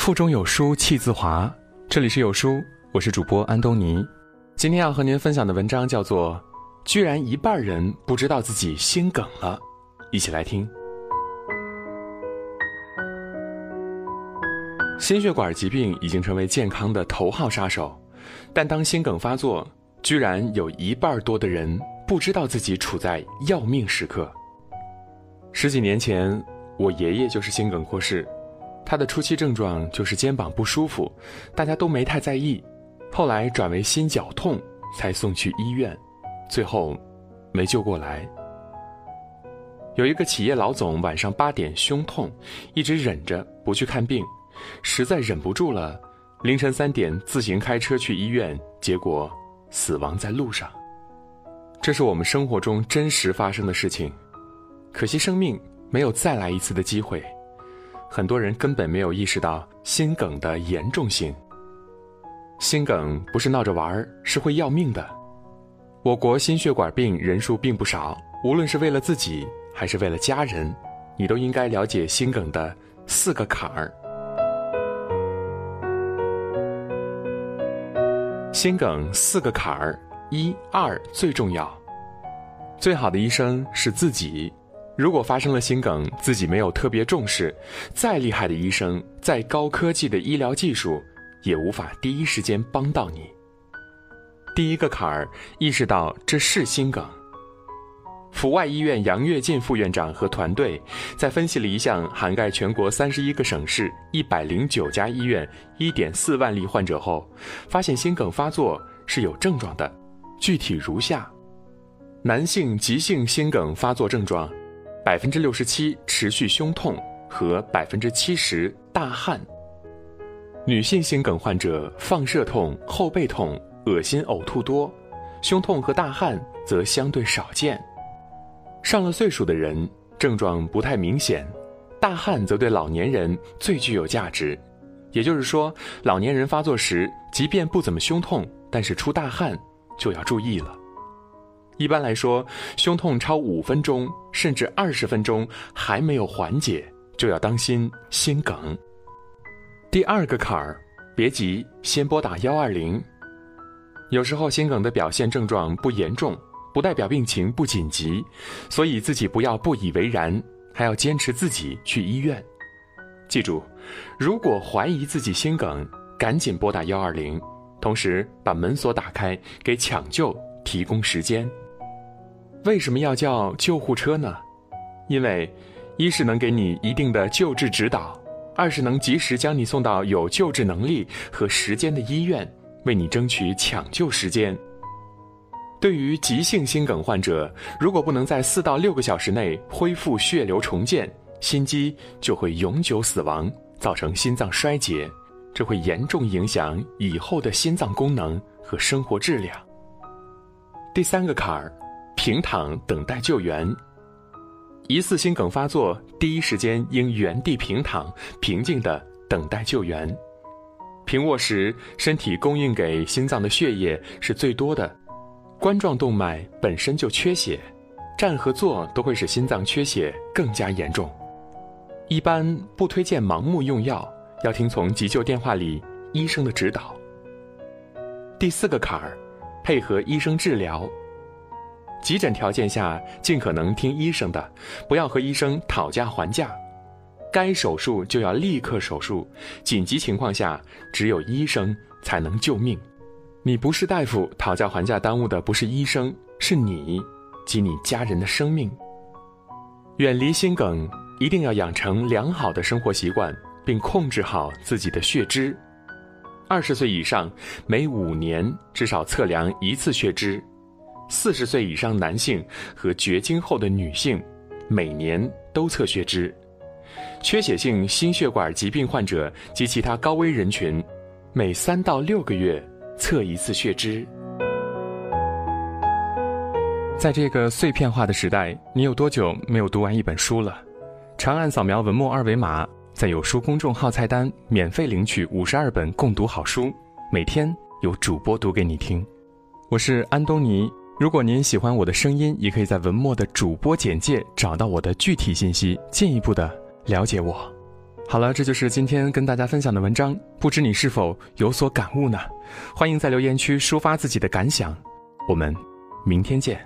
腹中有书气自华。这里是有书，我是主播安东尼。今天要和您分享的文章叫做《居然一半人不知道自己心梗了》，一起来听。心血管疾病已经成为健康的头号杀手，但当心梗发作，居然有一半多的人不知道自己处在要命时刻。十几年前，我爷爷就是心梗过世。他的初期症状就是肩膀不舒服，大家都没太在意，后来转为心绞痛，才送去医院，最后没救过来。有一个企业老总晚上八点胸痛，一直忍着不去看病，实在忍不住了，凌晨三点自行开车去医院，结果死亡在路上。这是我们生活中真实发生的事情，可惜生命没有再来一次的机会。很多人根本没有意识到心梗的严重性。心梗不是闹着玩儿，是会要命的。我国心血管病人数并不少，无论是为了自己还是为了家人，你都应该了解心梗的四个坎儿。心梗四个坎儿，一二最重要。最好的医生是自己。如果发生了心梗，自己没有特别重视，再厉害的医生，再高科技的医疗技术，也无法第一时间帮到你。第一个坎儿，意识到这是心梗。阜外医院杨跃进副院长和团队在分析了一项涵盖全国三十一个省市、一百零九家医院、一点四万例患者后，发现心梗发作是有症状的，具体如下：男性急性心梗发作症状。百分之六十七持续胸痛和百分之七十大汗。女性心梗患者放射痛、后背痛、恶心、呕吐多，胸痛和大汗则相对少见。上了岁数的人症状不太明显，大汗则对老年人最具有价值。也就是说，老年人发作时，即便不怎么胸痛，但是出大汗就要注意了。一般来说，胸痛超五分钟甚至二十分钟还没有缓解，就要当心心梗。第二个坎儿，别急，先拨打幺二零。有时候心梗的表现症状不严重，不代表病情不紧急，所以自己不要不以为然，还要坚持自己去医院。记住，如果怀疑自己心梗，赶紧拨打幺二零，同时把门锁打开，给抢救提供时间。为什么要叫救护车呢？因为，一是能给你一定的救治指导，二是能及时将你送到有救治能力和时间的医院，为你争取抢救时间。对于急性心梗患者，如果不能在四到六个小时内恢复血流重建，心肌就会永久死亡，造成心脏衰竭，这会严重影响以后的心脏功能和生活质量。第三个坎儿。平躺等待救援。疑似心梗发作，第一时间应原地平躺，平静的等待救援。平卧时，身体供应给心脏的血液是最多的，冠状动脉本身就缺血，站和坐都会使心脏缺血更加严重。一般不推荐盲目用药，要听从急救电话里医生的指导。第四个坎儿，配合医生治疗。急诊条件下，尽可能听医生的，不要和医生讨价还价。该手术就要立刻手术，紧急情况下，只有医生才能救命。你不是大夫，讨价还价耽误的不是医生，是你及你家人的生命。远离心梗，一定要养成良好的生活习惯，并控制好自己的血脂。二十岁以上，每五年至少测量一次血脂。四十岁以上男性和绝经后的女性，每年都测血脂；缺血性心血管疾病患者及其他高危人群，每三到六个月测一次血脂。在这个碎片化的时代，你有多久没有读完一本书了？长按扫描文末二维码，在有书公众号菜单免费领取五十二本共读好书，每天有主播读给你听。我是安东尼。如果您喜欢我的声音，也可以在文末的主播简介找到我的具体信息，进一步的了解我。好了，这就是今天跟大家分享的文章，不知你是否有所感悟呢？欢迎在留言区抒发自己的感想，我们明天见。